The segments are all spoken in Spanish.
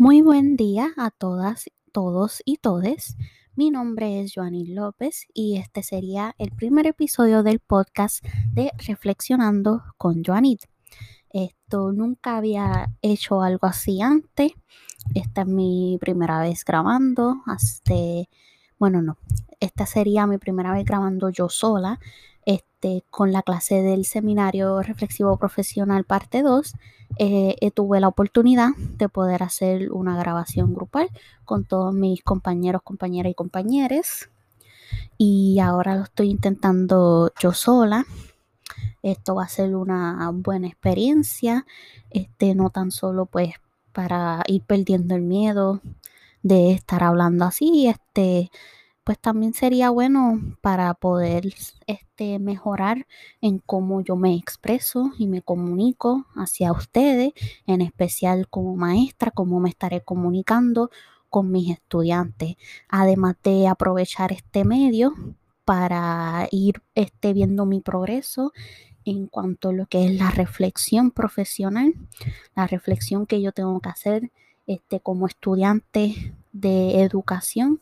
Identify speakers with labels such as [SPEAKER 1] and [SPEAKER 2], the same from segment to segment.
[SPEAKER 1] Muy buen día a todas, todos y todes. Mi nombre es Joanny López y este sería el primer episodio del podcast de Reflexionando con Joanit. Esto nunca había hecho algo así antes. Esta es mi primera vez grabando. Hasta, bueno, no. Esta sería mi primera vez grabando yo sola. Este, con la clase del seminario reflexivo profesional parte 2 eh, eh, tuve la oportunidad de poder hacer una grabación grupal con todos mis compañeros, compañeras y compañeros. Y ahora lo estoy intentando yo sola. Esto va a ser una buena experiencia. Este, no tan solo pues para ir perdiendo el miedo de estar hablando así, este, pues también sería bueno para poder este, mejorar en cómo yo me expreso y me comunico hacia ustedes, en especial como maestra, cómo me estaré comunicando con mis estudiantes, además de aprovechar este medio para ir este, viendo mi progreso en cuanto a lo que es la reflexión profesional, la reflexión que yo tengo que hacer este, como estudiante de educación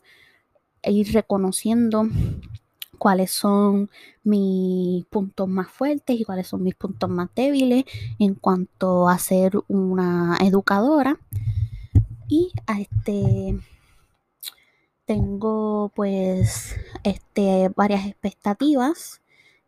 [SPEAKER 1] ir reconociendo cuáles son mis puntos más fuertes y cuáles son mis puntos más débiles en cuanto a ser una educadora. Y a este tengo pues este varias expectativas.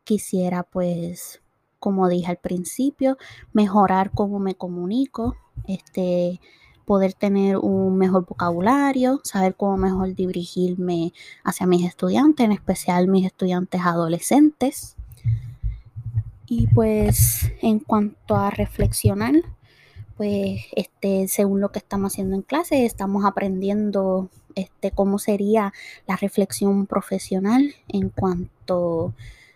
[SPEAKER 1] Quisiera pues como dije al principio, mejorar cómo me comunico, este poder tener un mejor vocabulario, saber cómo mejor dirigirme hacia mis estudiantes, en especial mis estudiantes adolescentes. Y pues en cuanto a reflexionar, pues este, según lo que estamos haciendo en clase, estamos aprendiendo este, cómo sería la reflexión profesional en cuanto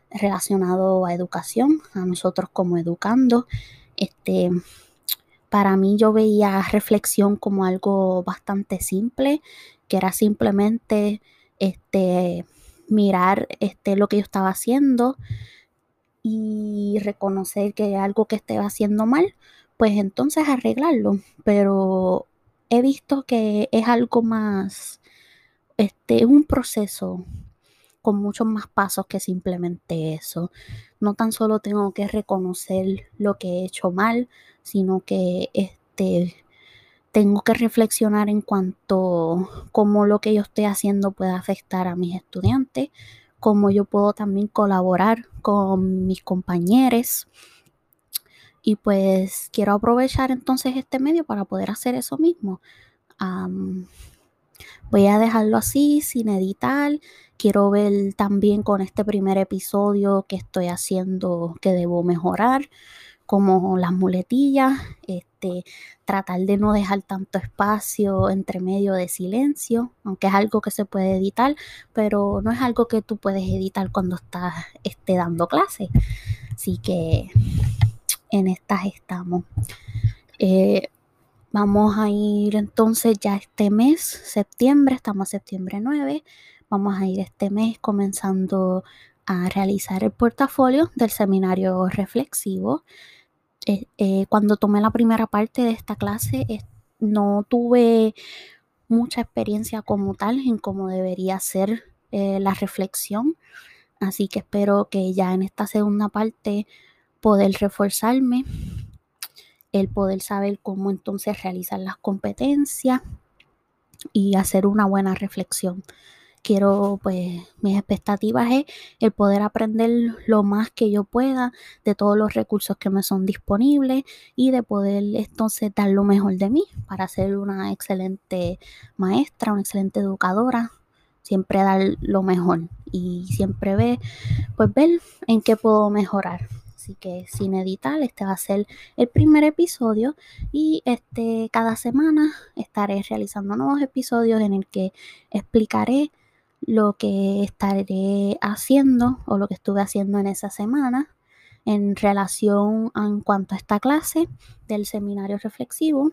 [SPEAKER 1] relacionado a educación, a nosotros como educando. Este, para mí yo veía reflexión como algo bastante simple, que era simplemente este, mirar este, lo que yo estaba haciendo y reconocer que algo que estaba haciendo mal, pues entonces arreglarlo. Pero he visto que es algo más, este, un proceso con muchos más pasos que simplemente eso. No tan solo tengo que reconocer lo que he hecho mal, sino que este tengo que reflexionar en cuanto cómo lo que yo estoy haciendo puede afectar a mis estudiantes, cómo yo puedo también colaborar con mis compañeros. Y pues quiero aprovechar entonces este medio para poder hacer eso mismo. voy a dejarlo así, sin editar Quiero ver también con este primer episodio que estoy haciendo que debo mejorar, como las muletillas, este, tratar de no dejar tanto espacio entre medio de silencio, aunque es algo que se puede editar, pero no es algo que tú puedes editar cuando estás este, dando clase. Así que en estas estamos. Eh, vamos a ir entonces ya este mes, septiembre, estamos septiembre 9 Vamos a ir este mes comenzando a realizar el portafolio del seminario reflexivo. Eh, eh, cuando tomé la primera parte de esta clase, no tuve mucha experiencia como tal en cómo debería ser eh, la reflexión. Así que espero que ya en esta segunda parte poder reforzarme, el poder saber cómo entonces realizar las competencias y hacer una buena reflexión quiero, pues, mis expectativas es el poder aprender lo más que yo pueda de todos los recursos que me son disponibles y de poder entonces dar lo mejor de mí para ser una excelente maestra, una excelente educadora, siempre dar lo mejor y siempre ver, pues ver en qué puedo mejorar. Así que sin editar, este va a ser el primer episodio y este cada semana estaré realizando nuevos episodios en el que explicaré lo que estaré haciendo o lo que estuve haciendo en esa semana en relación en cuanto a esta clase del seminario reflexivo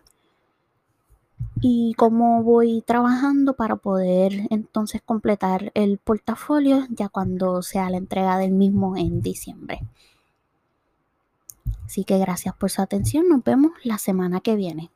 [SPEAKER 1] y cómo voy trabajando para poder entonces completar el portafolio ya cuando sea la entrega del mismo en diciembre. Así que gracias por su atención, nos vemos la semana que viene.